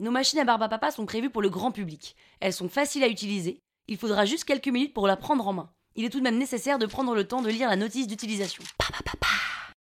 Nos machines à barbe à papa sont prévues pour le grand public. Elles sont faciles à utiliser. Il faudra juste quelques minutes pour la prendre en main. Il est tout de même nécessaire de prendre le temps de lire la notice d'utilisation.